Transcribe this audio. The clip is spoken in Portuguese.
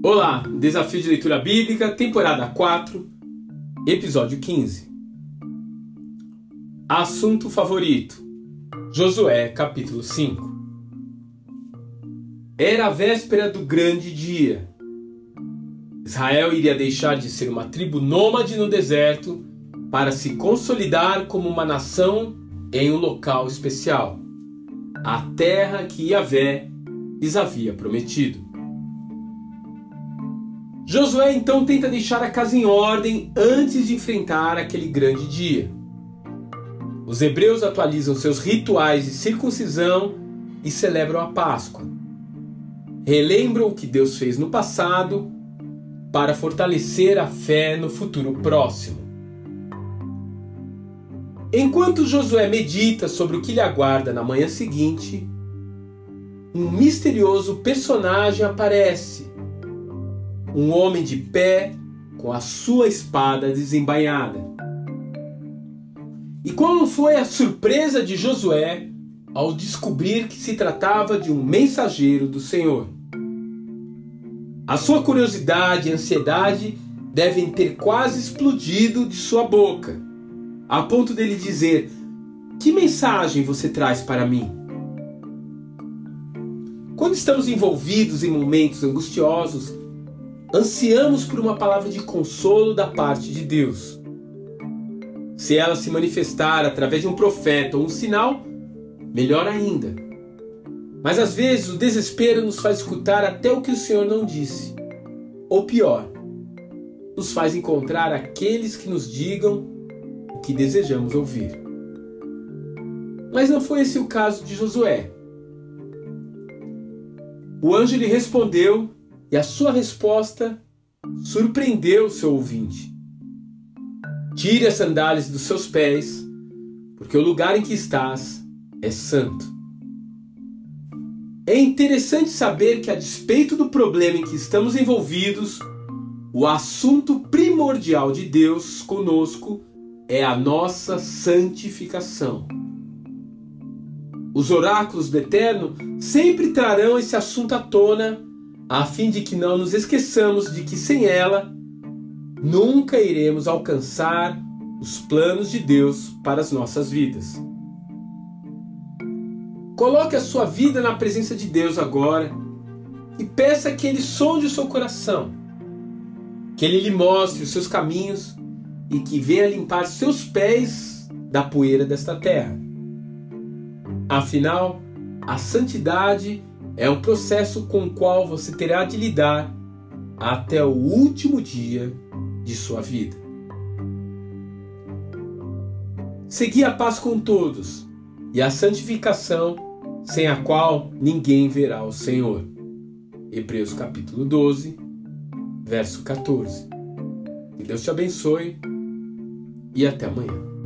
Olá, Desafio de Leitura Bíblica, temporada 4, episódio 15. Assunto favorito: Josué, capítulo 5. Era a véspera do grande dia. Israel iria deixar de ser uma tribo nômade no deserto para se consolidar como uma nação em um local especial, a terra que Yahvé lhes havia prometido. Josué então tenta deixar a casa em ordem antes de enfrentar aquele grande dia. Os hebreus atualizam seus rituais de circuncisão e celebram a Páscoa. Relembram o que Deus fez no passado para fortalecer a fé no futuro próximo. Enquanto Josué medita sobre o que lhe aguarda na manhã seguinte, um misterioso personagem aparece um homem de pé com a sua espada desembainhada. E qual foi a surpresa de Josué ao descobrir que se tratava de um mensageiro do Senhor? A sua curiosidade e ansiedade devem ter quase explodido de sua boca, a ponto dele dizer: Que mensagem você traz para mim? Quando estamos envolvidos em momentos angustiosos, ansiamos por uma palavra de consolo da parte de Deus. Se ela se manifestar através de um profeta ou um sinal, melhor ainda. Mas às vezes o desespero nos faz escutar até o que o Senhor não disse. Ou pior, nos faz encontrar aqueles que nos digam o que desejamos ouvir. Mas não foi esse o caso de Josué. O anjo lhe respondeu e a sua resposta surpreendeu seu ouvinte. Tire as sandálias dos seus pés, porque o lugar em que estás é santo. É interessante saber que, a despeito do problema em que estamos envolvidos, o assunto primordial de Deus conosco é a nossa santificação. Os oráculos do Eterno sempre trarão esse assunto à tona a fim de que não nos esqueçamos de que sem ela nunca iremos alcançar os planos de Deus para as nossas vidas. Coloque a sua vida na presença de Deus agora e peça que Ele sonde o seu coração, que Ele lhe mostre os seus caminhos e que venha limpar seus pés da poeira desta terra. Afinal, a santidade é um processo com o qual você terá de lidar até o último dia de sua vida. Segui a paz com todos e a santificação, sem a qual ninguém verá o Senhor. Hebreus capítulo 12, verso 14. Que Deus te abençoe e até amanhã.